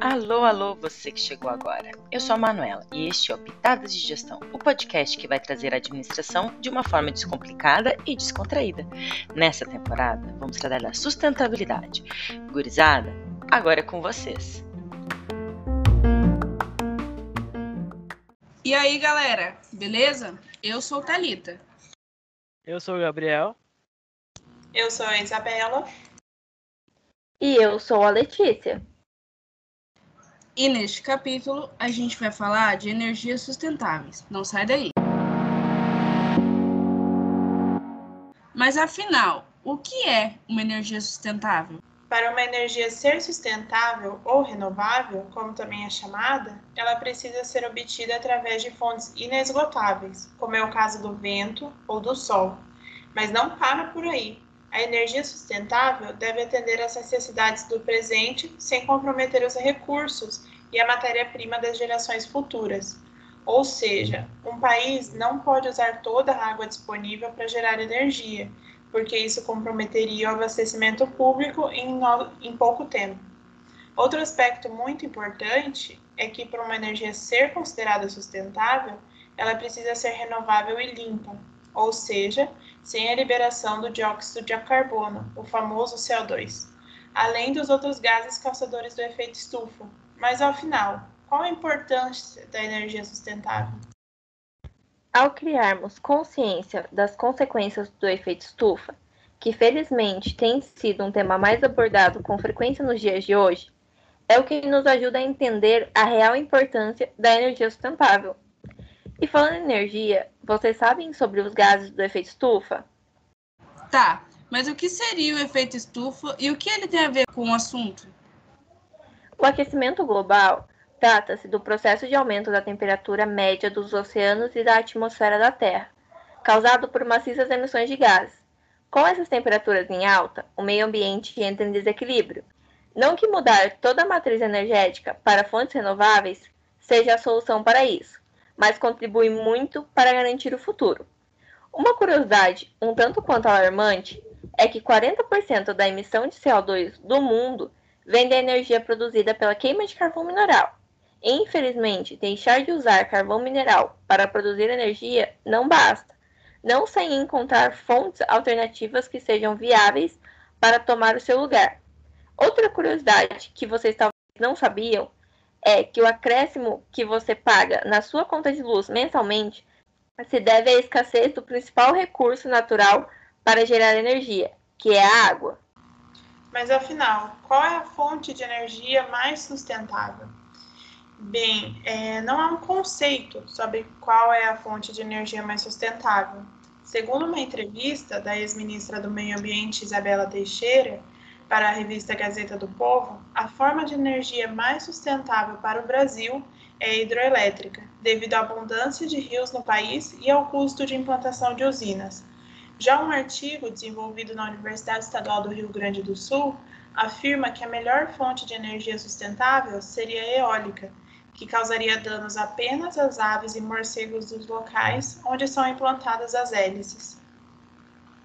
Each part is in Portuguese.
Alô, alô, você que chegou agora. Eu sou a Manuela e este é o Pitadas de Gestão, o podcast que vai trazer a administração de uma forma descomplicada e descontraída. Nessa temporada, vamos tratar da sustentabilidade. Gurizada, agora é com vocês. E aí, galera, beleza? Eu sou Talita. Eu sou o Gabriel. Eu sou a Isabela. E eu sou a Letícia. E neste capítulo a gente vai falar de energias sustentáveis. Não sai daí. Mas afinal, o que é uma energia sustentável? Para uma energia ser sustentável ou renovável, como também é chamada, ela precisa ser obtida através de fontes inesgotáveis, como é o caso do vento ou do sol. Mas não para por aí. A energia sustentável deve atender às necessidades do presente sem comprometer os recursos e a matéria-prima das gerações futuras. Ou seja, um país não pode usar toda a água disponível para gerar energia, porque isso comprometeria o abastecimento público em, em pouco tempo. Outro aspecto muito importante é que, para uma energia ser considerada sustentável, ela precisa ser renovável e limpa, ou seja, sem a liberação do dióxido de carbono, o famoso CO2, além dos outros gases causadores do efeito estufa. Mas ao final, qual a importância da energia sustentável? Ao criarmos consciência das consequências do efeito estufa, que felizmente tem sido um tema mais abordado com frequência nos dias de hoje, é o que nos ajuda a entender a real importância da energia sustentável. E falando em energia, vocês sabem sobre os gases do efeito estufa? Tá, mas o que seria o efeito estufa e o que ele tem a ver com o assunto? O aquecimento global trata-se do processo de aumento da temperatura média dos oceanos e da atmosfera da Terra, causado por maciças emissões de gases. Com essas temperaturas em alta, o meio ambiente entra em desequilíbrio. Não que mudar toda a matriz energética para fontes renováveis seja a solução para isso, mas contribui muito para garantir o futuro. Uma curiosidade um tanto quanto alarmante é que 40% da emissão de CO2 do mundo vem da energia produzida pela queima de carvão mineral. Infelizmente, deixar de usar carvão mineral para produzir energia não basta, não sem encontrar fontes alternativas que sejam viáveis para tomar o seu lugar. Outra curiosidade que vocês talvez não sabiam é que o acréscimo que você paga na sua conta de luz mensalmente se deve à escassez do principal recurso natural para gerar energia, que é a água. Mas afinal, qual é a fonte de energia mais sustentável? Bem, é, não há um conceito sobre qual é a fonte de energia mais sustentável. Segundo uma entrevista da ex-ministra do Meio Ambiente, Isabela Teixeira, para a revista Gazeta do Povo, a forma de energia mais sustentável para o Brasil é a hidroelétrica, devido à abundância de rios no país e ao custo de implantação de usinas. Já um artigo desenvolvido na Universidade Estadual do Rio Grande do Sul afirma que a melhor fonte de energia sustentável seria a eólica, que causaria danos apenas às aves e morcegos dos locais onde são implantadas as hélices.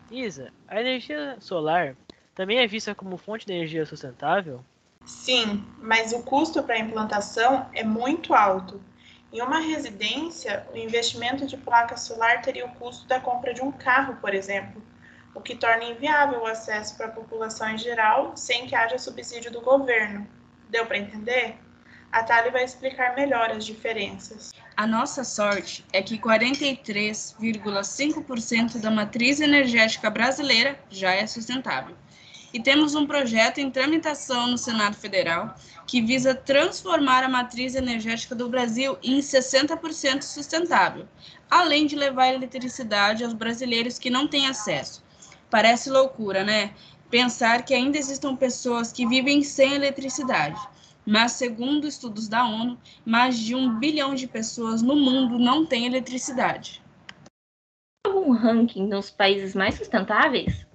Isa, a energia solar também é vista como fonte de energia sustentável? Sim, mas o custo para a implantação é muito alto. Em uma residência, o investimento de placa solar teria o custo da compra de um carro, por exemplo, o que torna inviável o acesso para a população em geral sem que haja subsídio do governo. Deu para entender? A Thali vai explicar melhor as diferenças. A nossa sorte é que 43,5% da matriz energética brasileira já é sustentável e temos um projeto em tramitação no Senado Federal que visa transformar a matriz energética do Brasil em 60% sustentável, além de levar eletricidade aos brasileiros que não têm acesso. Parece loucura, né? Pensar que ainda existam pessoas que vivem sem eletricidade. Mas, segundo estudos da ONU, mais de um bilhão de pessoas no mundo não têm eletricidade. Algum ranking nos países mais sustentáveis?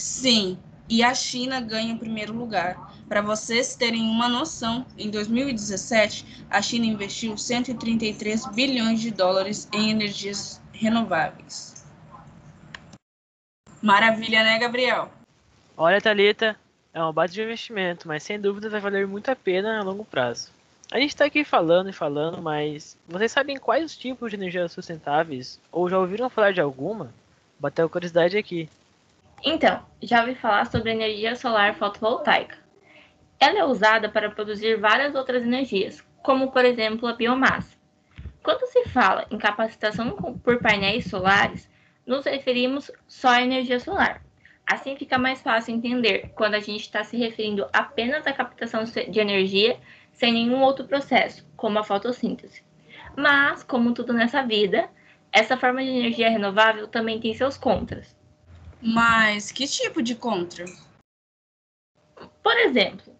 Sim, e a China ganha o primeiro lugar. Para vocês terem uma noção, em 2017, a China investiu 133 bilhões de dólares em energias renováveis. Maravilha, né, Gabriel? Olha, Thalita, é uma base de investimento, mas sem dúvida vai valer muito a pena a longo prazo. A gente está aqui falando e falando, mas vocês sabem quais os tipos de energias sustentáveis? Ou já ouviram falar de alguma? Bateu curiosidade aqui. Então, já ouvi falar sobre energia solar fotovoltaica. Ela é usada para produzir várias outras energias, como por exemplo a biomassa. Quando se fala em capacitação por painéis solares, nos referimos só à energia solar. Assim fica mais fácil entender quando a gente está se referindo apenas à captação de energia sem nenhum outro processo, como a fotossíntese. Mas, como tudo nessa vida, essa forma de energia renovável também tem seus contras. Mas que tipo de contra? Por exemplo,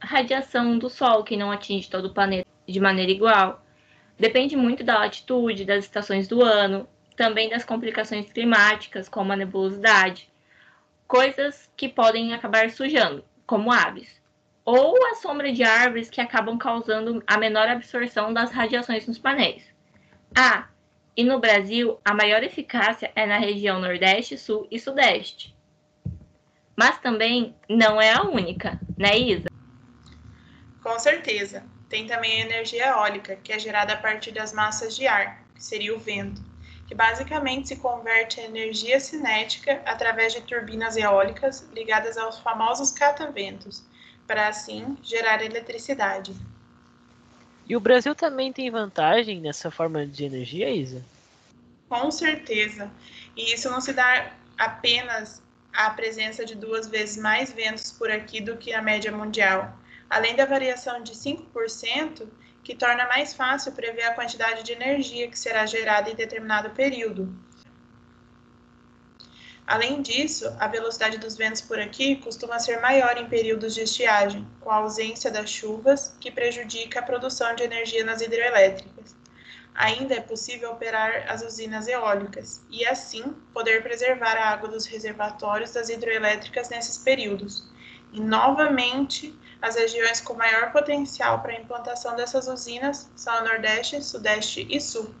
a radiação do Sol que não atinge todo o planeta de maneira igual. Depende muito da latitude, das estações do ano, também das complicações climáticas, como a nebulosidade, coisas que podem acabar sujando, como aves ou a sombra de árvores que acabam causando a menor absorção das radiações nos painéis. Ah, e no Brasil, a maior eficácia é na região Nordeste, Sul e Sudeste. Mas também não é a única, né, Isa? Com certeza. Tem também a energia eólica, que é gerada a partir das massas de ar, que seria o vento, que basicamente se converte em energia cinética através de turbinas eólicas ligadas aos famosos cataventos, para assim gerar eletricidade. E o Brasil também tem vantagem nessa forma de energia, Isa? Com certeza. E isso não se dá apenas à presença de duas vezes mais ventos por aqui do que a média mundial. Além da variação de 5%, que torna mais fácil prever a quantidade de energia que será gerada em determinado período. Além disso, a velocidade dos ventos por aqui costuma ser maior em períodos de estiagem, com a ausência das chuvas, que prejudica a produção de energia nas hidrelétricas. Ainda é possível operar as usinas eólicas e, assim, poder preservar a água dos reservatórios das hidrelétricas nesses períodos. E, novamente, as regiões com maior potencial para a implantação dessas usinas são o Nordeste, Sudeste e Sul.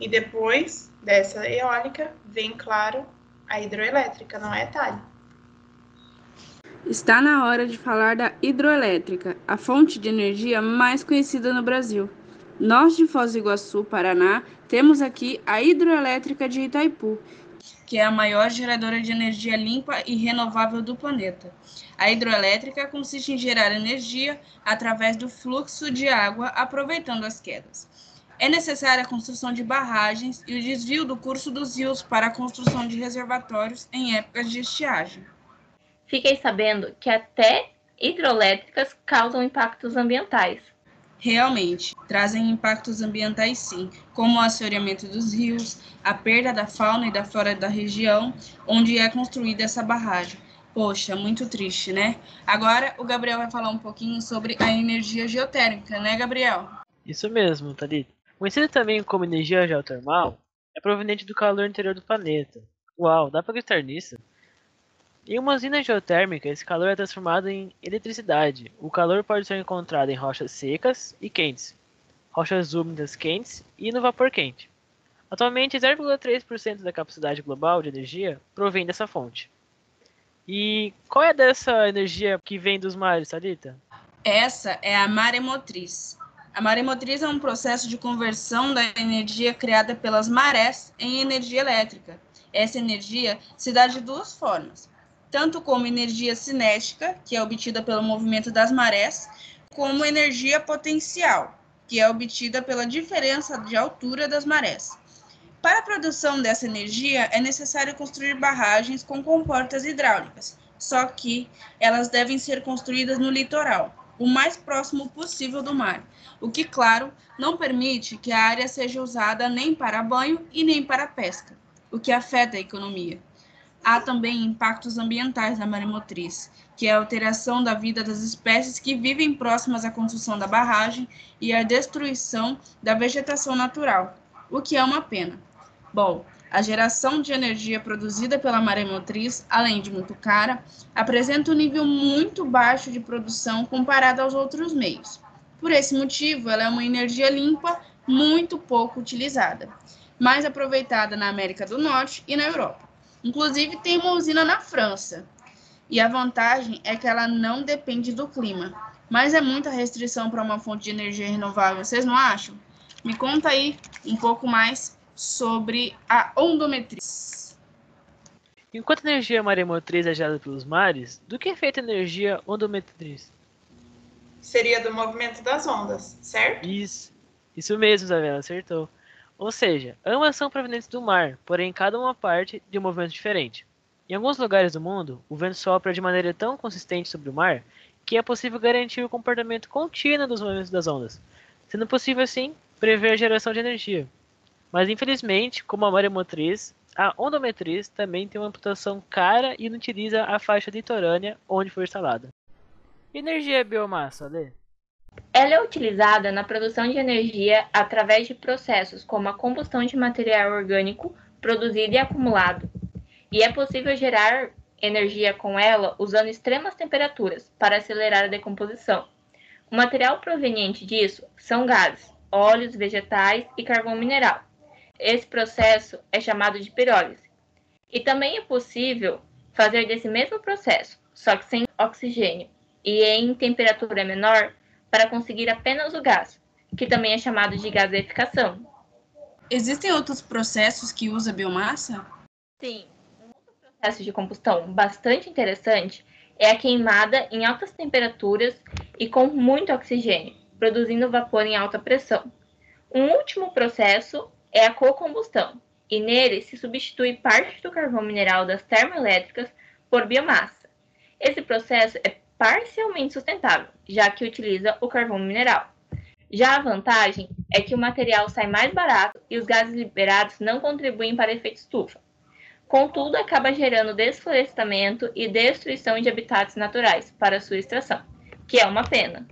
E depois dessa eólica, vem, claro, a hidroelétrica, não é, Thali? Está na hora de falar da hidroelétrica, a fonte de energia mais conhecida no Brasil. Nós de Foz do Iguaçu, Paraná, temos aqui a hidroelétrica de Itaipu, que é a maior geradora de energia limpa e renovável do planeta. A hidroelétrica consiste em gerar energia através do fluxo de água, aproveitando as quedas é necessária a construção de barragens e o desvio do curso dos rios para a construção de reservatórios em épocas de estiagem. Fiquei sabendo que até hidroelétricas causam impactos ambientais. Realmente, trazem impactos ambientais sim, como o assoreamento dos rios, a perda da fauna e da flora da região onde é construída essa barragem. Poxa, muito triste, né? Agora o Gabriel vai falar um pouquinho sobre a energia geotérmica, né, Gabriel? Isso mesmo, Thalita. Conhecida também como energia geotermal, é proveniente do calor interior do planeta. Uau, dá para acreditar nisso? Em uma usina geotérmica, esse calor é transformado em eletricidade. O calor pode ser encontrado em rochas secas e quentes, rochas úmidas quentes e no vapor quente. Atualmente, 0,3% da capacidade global de energia provém dessa fonte. E qual é dessa energia que vem dos mares, Sarita? Essa é a maremotriz. A maremotriz é um processo de conversão da energia criada pelas marés em energia elétrica. Essa energia se dá de duas formas, tanto como energia cinética, que é obtida pelo movimento das marés, como energia potencial, que é obtida pela diferença de altura das marés. Para a produção dessa energia, é necessário construir barragens com comportas hidráulicas, só que elas devem ser construídas no litoral, o mais próximo possível do mar, o que, claro, não permite que a área seja usada nem para banho e nem para pesca, o que afeta a economia. Há também impactos ambientais na maremotriz, que é a alteração da vida das espécies que vivem próximas à construção da barragem e a destruição da vegetação natural, o que é uma pena. Bom, a geração de energia produzida pela maremotriz, além de muito cara, apresenta um nível muito baixo de produção comparado aos outros meios. Por esse motivo, ela é uma energia limpa, muito pouco utilizada, mais aproveitada na América do Norte e na Europa. Inclusive, tem uma usina na França. E a vantagem é que ela não depende do clima. Mas é muita restrição para uma fonte de energia renovável, vocês não acham? Me conta aí um pouco mais sobre a ondometriz. Enquanto a energia maremotriz é gerada pelos mares, do que é feita a energia ondometriz? Seria do movimento das ondas, certo? Isso, isso mesmo, Isabela, acertou. Ou seja, ambas são provenientes do mar, porém cada uma parte de um movimento diferente. Em alguns lugares do mundo, o vento sopra de maneira tão consistente sobre o mar que é possível garantir o comportamento contínuo dos movimentos das ondas, sendo possível assim prever a geração de energia. Mas infelizmente, como a maremotriz, a ondometriz também tem uma imputação cara e não utiliza a faixa litorânea onde foi instalada. Energia é biomassa, Lê? Ela é utilizada na produção de energia através de processos como a combustão de material orgânico produzido e acumulado. E é possível gerar energia com ela usando extremas temperaturas para acelerar a decomposição. O material proveniente disso são gases, óleos vegetais e carvão mineral. Esse processo é chamado de pirólise. E também é possível fazer desse mesmo processo, só que sem oxigênio e em temperatura menor, para conseguir apenas o gás, que também é chamado de gaseificação. Existem outros processos que usam biomassa? Sim. Um outro processo de combustão bastante interessante é a queimada em altas temperaturas e com muito oxigênio, produzindo vapor em alta pressão. Um último processo é a cocombustão, e nele se substitui parte do carvão mineral das termoelétricas por biomassa. Esse processo é parcialmente sustentável, já que utiliza o carvão mineral. Já a vantagem é que o material sai mais barato e os gases liberados não contribuem para efeito estufa. Contudo, acaba gerando desflorestamento e destruição de habitats naturais para sua extração, que é uma pena.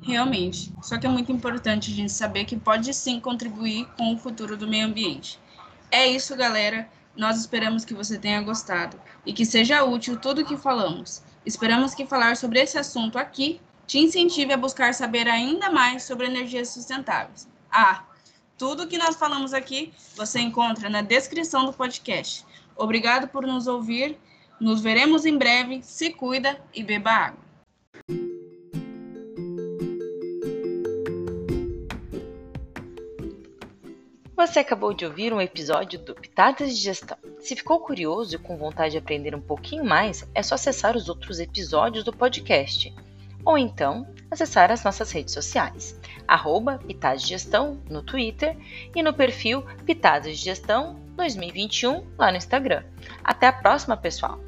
Realmente. Só que é muito importante a gente saber que pode sim contribuir com o futuro do meio ambiente. É isso, galera. Nós esperamos que você tenha gostado e que seja útil tudo o que falamos. Esperamos que falar sobre esse assunto aqui te incentive a buscar saber ainda mais sobre energias sustentáveis. Ah, tudo que nós falamos aqui você encontra na descrição do podcast. Obrigado por nos ouvir. Nos veremos em breve. Se cuida e beba água. Você acabou de ouvir um episódio do Pitadas de Gestão. Se ficou curioso e com vontade de aprender um pouquinho mais, é só acessar os outros episódios do podcast. Ou então, acessar as nossas redes sociais, arroba Pitadas de Gestão no Twitter e no perfil Pitadas de Gestão 2021 lá no Instagram. Até a próxima, pessoal!